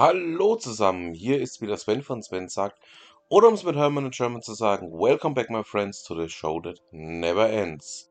Hallo zusammen, hier ist wieder Sven von Sven sagt, oder um es mit Hermann in German zu sagen, Welcome back my friends to the show that never ends.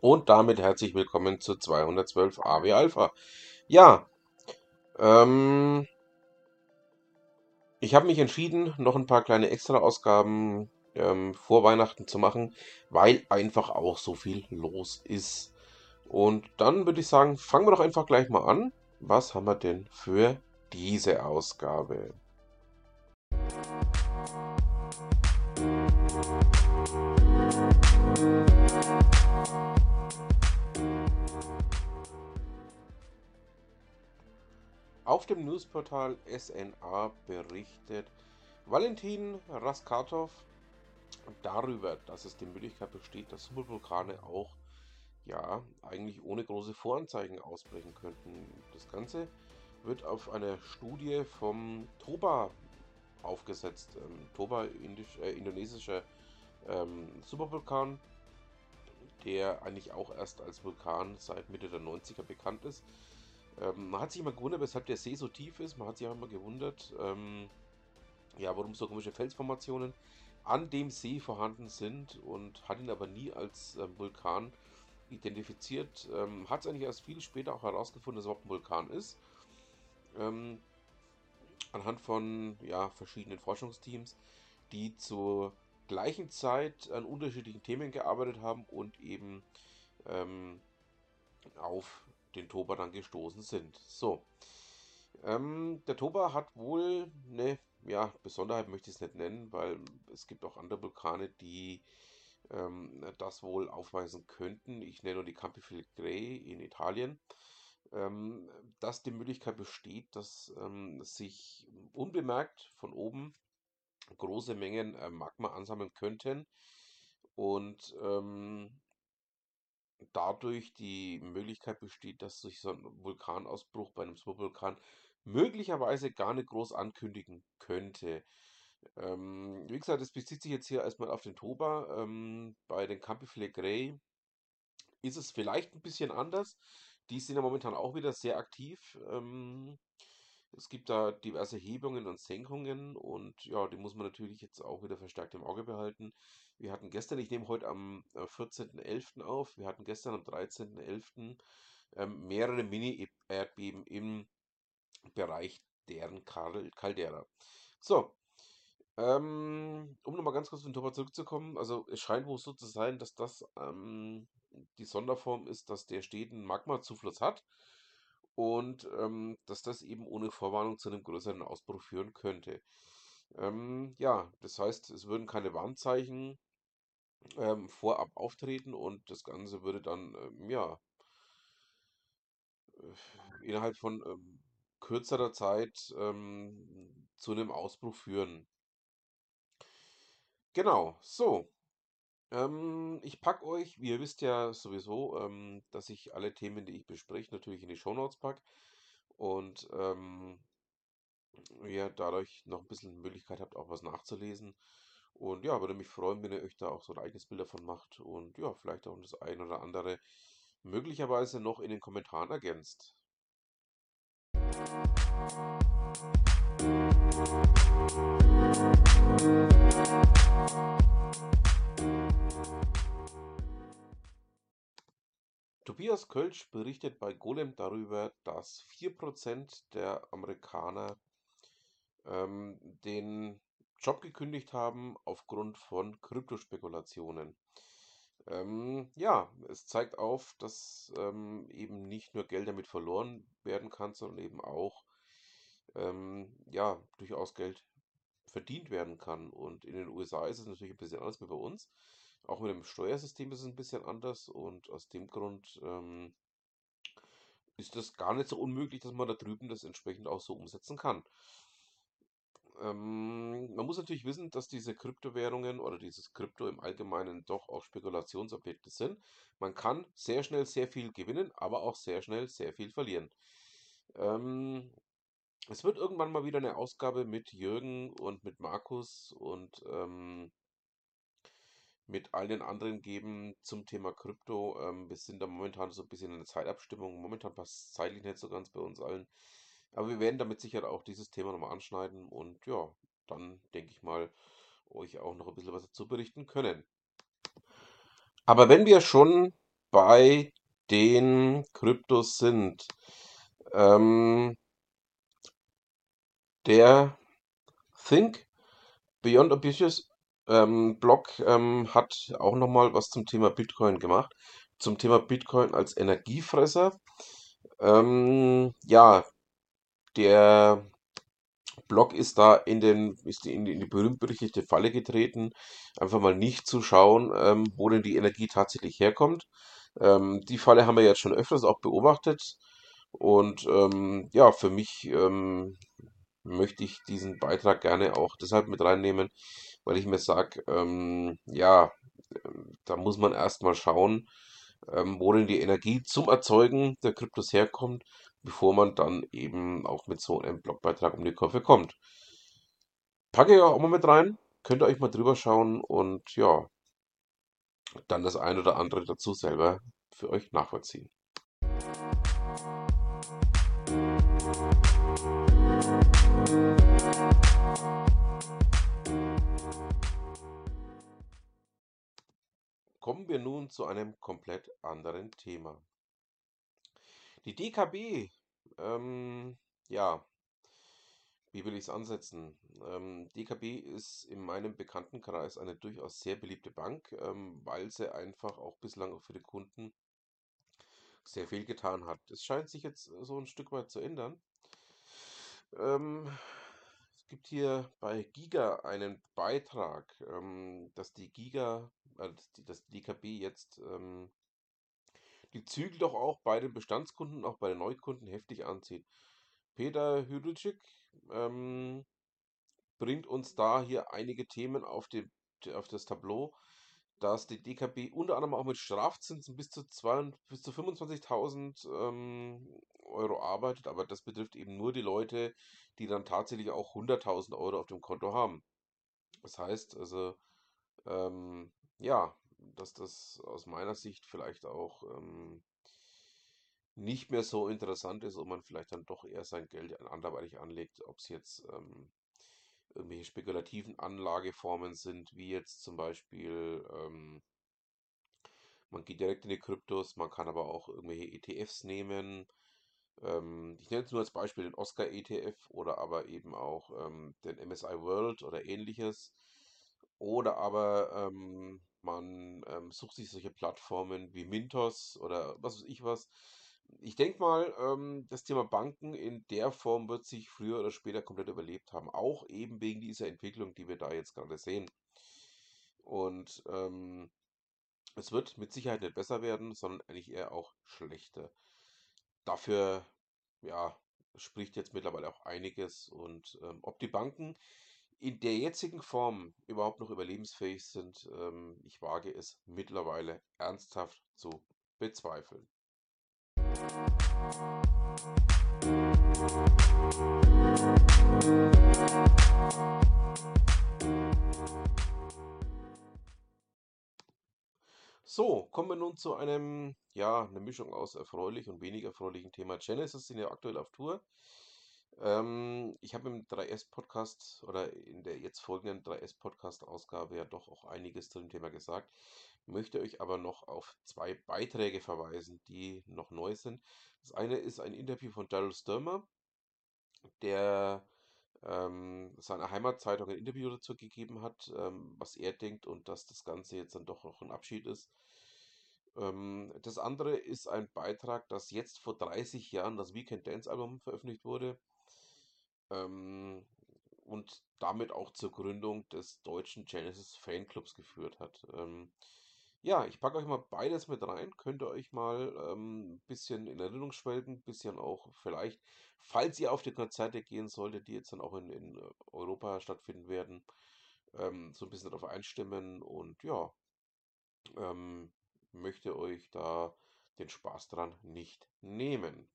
Und damit herzlich willkommen zu 212 AW Alpha. Ja, ähm, ich habe mich entschieden, noch ein paar kleine Extra-Ausgaben ähm, vor Weihnachten zu machen, weil einfach auch so viel los ist. Und dann würde ich sagen, fangen wir doch einfach gleich mal an was haben wir denn für diese Ausgabe? Auf dem Newsportal SNA berichtet Valentin Raskatov darüber, dass es die Möglichkeit besteht, dass Supervulkane auch ja, eigentlich ohne große Voranzeigen ausbrechen könnten. Das Ganze wird auf einer Studie vom TOBA aufgesetzt. Ähm, TOBA, indisch, äh, indonesischer ähm, Supervulkan, der eigentlich auch erst als Vulkan seit Mitte der 90er bekannt ist. Ähm, man hat sich immer gewundert, weshalb der See so tief ist. Man hat sich auch immer gewundert, ähm, ja, warum so komische Felsformationen an dem See vorhanden sind und hat ihn aber nie als äh, Vulkan identifiziert. Ähm, Hat es eigentlich erst viel später auch herausgefunden, dass es überhaupt ein Vulkan ist. Ähm, anhand von ja, verschiedenen Forschungsteams, die zur gleichen Zeit an unterschiedlichen Themen gearbeitet haben und eben ähm, auf den Toba dann gestoßen sind. So. Ähm, der Toba hat wohl eine ja, Besonderheit, möchte ich es nicht nennen, weil es gibt auch andere Vulkane, die ähm, das wohl aufweisen könnten. Ich nenne nur die Campi Flegrei in Italien, ähm, dass die Möglichkeit besteht, dass ähm, sich unbemerkt von oben große Mengen äh, Magma ansammeln könnten und ähm, dadurch die Möglichkeit besteht, dass sich so ein Vulkanausbruch bei einem Supervulkan möglicherweise gar nicht groß ankündigen könnte. Ähm, wie gesagt, es bezieht sich jetzt hier erstmal auf den Toba. Ähm, bei den Campi Flegrei ist es vielleicht ein bisschen anders. Die sind ja momentan auch wieder sehr aktiv. Ähm, es gibt da diverse Hebungen und Senkungen und ja, die muss man natürlich jetzt auch wieder verstärkt im Auge behalten. Wir hatten gestern, ich nehme heute am 14.11. Äh, auf, wir hatten gestern am 13.11. Ähm, mehrere Mini-Erdbeben im Bereich deren Caldera. So, ähm, um nochmal ganz kurz auf den Topper zurückzukommen, also es scheint wohl so zu sein, dass das ähm, die Sonderform ist, dass der steten Magmazufluss hat und ähm, dass das eben ohne Vorwarnung zu einem größeren Ausbruch führen könnte. Ähm, ja, das heißt, es würden keine Warnzeichen ähm, vorab auftreten und das Ganze würde dann, ähm, ja, äh, innerhalb von ähm, kürzerer Zeit ähm, zu einem Ausbruch führen. Genau, so. Ähm, ich packe euch, wie ihr wisst ja sowieso, ähm, dass ich alle Themen, die ich bespreche, natürlich in die Shownotes packe. Und ähm, ihr dadurch noch ein bisschen Möglichkeit habt, auch was nachzulesen. Und ja, würde mich freuen, wenn ihr euch da auch so ein eigenes Bild davon macht und ja, vielleicht auch das ein oder andere möglicherweise noch in den Kommentaren ergänzt. Tobias Kölsch berichtet bei Golem darüber, dass 4% der Amerikaner ähm, den Job gekündigt haben aufgrund von Kryptospekulationen. Ähm, ja, es zeigt auf, dass ähm, eben nicht nur Geld damit verloren werden kann, sondern eben auch ähm, ja, durchaus Geld verdient werden kann. Und in den USA ist es natürlich ein bisschen anders wie bei uns. Auch mit dem Steuersystem ist es ein bisschen anders und aus dem Grund ähm, ist es gar nicht so unmöglich, dass man da drüben das entsprechend auch so umsetzen kann. Ähm, man muss natürlich wissen, dass diese Kryptowährungen oder dieses Krypto im Allgemeinen doch auch Spekulationsobjekte sind. Man kann sehr schnell sehr viel gewinnen, aber auch sehr schnell sehr viel verlieren. Ähm, es wird irgendwann mal wieder eine Ausgabe mit Jürgen und mit Markus und ähm, mit all den anderen geben zum Thema Krypto. Ähm, wir sind da momentan so ein bisschen in der Zeitabstimmung. Momentan passt zeitlich nicht so ganz bei uns allen. Aber wir werden damit sicher auch dieses Thema nochmal anschneiden und ja, dann denke ich mal, euch auch noch ein bisschen was dazu berichten können. Aber wenn wir schon bei den Kryptos sind, ähm, der Think Beyond Ambitious ähm, Blog ähm, hat auch nochmal was zum Thema Bitcoin gemacht, zum Thema Bitcoin als Energiefresser. Ähm, ja, der Blog ist da in den, ist in die, in die berühmt-berüchtigte Falle getreten, einfach mal nicht zu schauen, ähm, wo denn die Energie tatsächlich herkommt. Ähm, die Falle haben wir jetzt schon öfters auch beobachtet. Und ähm, ja, für mich ähm, möchte ich diesen Beitrag gerne auch deshalb mit reinnehmen, weil ich mir sage, ähm, ja, da muss man erstmal schauen, ähm, wo denn die Energie zum Erzeugen der Kryptos herkommt, bevor man dann eben auch mit so einem Blogbeitrag um die Kurve kommt. Packe ich auch mal mit rein, könnt ihr euch mal drüber schauen und ja, dann das ein oder andere dazu selber für euch nachvollziehen. Kommen wir nun zu einem komplett anderen Thema. Die DKB, ähm, ja, wie will ich es ansetzen? Ähm, DKB ist in meinem Bekanntenkreis eine durchaus sehr beliebte Bank, ähm, weil sie einfach auch bislang auch für die Kunden sehr viel getan hat. Es scheint sich jetzt so ein Stück weit zu ändern. Ähm, es gibt hier bei Giga einen Beitrag, ähm, dass die Giga, äh, dass die, DKB jetzt ähm, die Zügel doch auch bei den Bestandskunden, auch bei den Neukunden heftig anzieht. Peter Hüdelczyk ähm, bringt uns da hier einige Themen auf, die, auf das Tableau, dass die DKB unter anderem auch mit Strafzinsen bis zu, zu 25.000 ähm, Euro arbeitet, aber das betrifft eben nur die Leute, die dann tatsächlich auch 100.000 Euro auf dem Konto haben. Das heißt also, ähm, ja, dass das aus meiner Sicht vielleicht auch ähm, nicht mehr so interessant ist und man vielleicht dann doch eher sein Geld anderweitig anlegt, ob es jetzt ähm, irgendwelche spekulativen Anlageformen sind, wie jetzt zum Beispiel, ähm, man geht direkt in die Kryptos, man kann aber auch irgendwelche ETFs nehmen. Ähm, ich nenne jetzt nur als Beispiel den Oscar ETF oder aber eben auch ähm, den MSI World oder ähnliches. Oder aber ähm, man ähm, sucht sich solche Plattformen wie Mintos oder was weiß ich was. Ich denke mal, ähm, das Thema Banken in der Form wird sich früher oder später komplett überlebt haben. Auch eben wegen dieser Entwicklung, die wir da jetzt gerade sehen. Und ähm, es wird mit Sicherheit nicht besser werden, sondern eigentlich eher auch schlechter. Dafür, ja, spricht jetzt mittlerweile auch einiges. Und ähm, ob die Banken in der jetzigen Form überhaupt noch überlebensfähig sind, ähm, ich wage es mittlerweile ernsthaft zu bezweifeln. So, kommen wir nun zu einem, ja, eine Mischung aus erfreulich und weniger erfreulichen Thema. Genesis sind ja aktuell auf Tour. Ähm, ich habe im 3S-Podcast oder in der jetzt folgenden 3S-Podcast-Ausgabe ja doch auch einiges zu dem Thema gesagt, möchte euch aber noch auf zwei Beiträge verweisen, die noch neu sind. Das eine ist ein Interview von Daryl Sturmer, der ähm, seiner Heimatzeitung ein Interview dazu gegeben hat, ähm, was er denkt und dass das Ganze jetzt dann doch noch ein Abschied ist. Ähm, das andere ist ein Beitrag, das jetzt vor 30 Jahren das Weekend Dance Album veröffentlicht wurde ähm, und damit auch zur Gründung des deutschen Genesis Fanclubs geführt hat. Ähm, ja, ich packe euch mal beides mit rein. Könnt ihr euch mal ein bisschen in Erinnerung schwelgen, ein bisschen auch vielleicht, falls ihr auf die Konzerte gehen solltet, die jetzt dann auch in, in Europa stattfinden werden, so ein bisschen darauf einstimmen und ja, ähm, möchte euch da den Spaß dran nicht nehmen.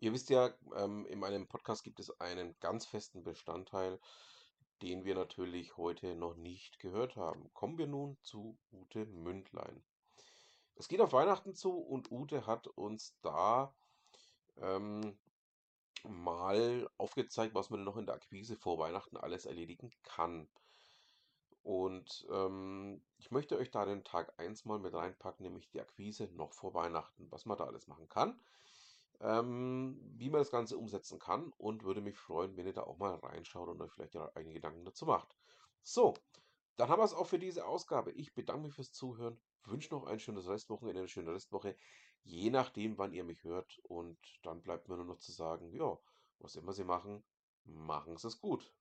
Ihr wisst ja, ähm, in meinem Podcast gibt es einen ganz festen Bestandteil, den wir natürlich heute noch nicht gehört haben. Kommen wir nun zu Ute Mündlein. Es geht auf Weihnachten zu und Ute hat uns da ähm, mal aufgezeigt, was man noch in der Akquise vor Weihnachten alles erledigen kann. Und ähm, ich möchte euch da den Tag 1 mal mit reinpacken, nämlich die Akquise noch vor Weihnachten, was man da alles machen kann, ähm, wie man das Ganze umsetzen kann und würde mich freuen, wenn ihr da auch mal reinschaut und euch vielleicht einige Gedanken dazu macht. So, dann haben wir es auch für diese Ausgabe. Ich bedanke mich fürs Zuhören, wünsche noch ein schönes Restwochenende, eine schöne Restwoche, je nachdem, wann ihr mich hört. Und dann bleibt mir nur noch zu sagen, ja, was immer Sie machen, machen Sie es gut.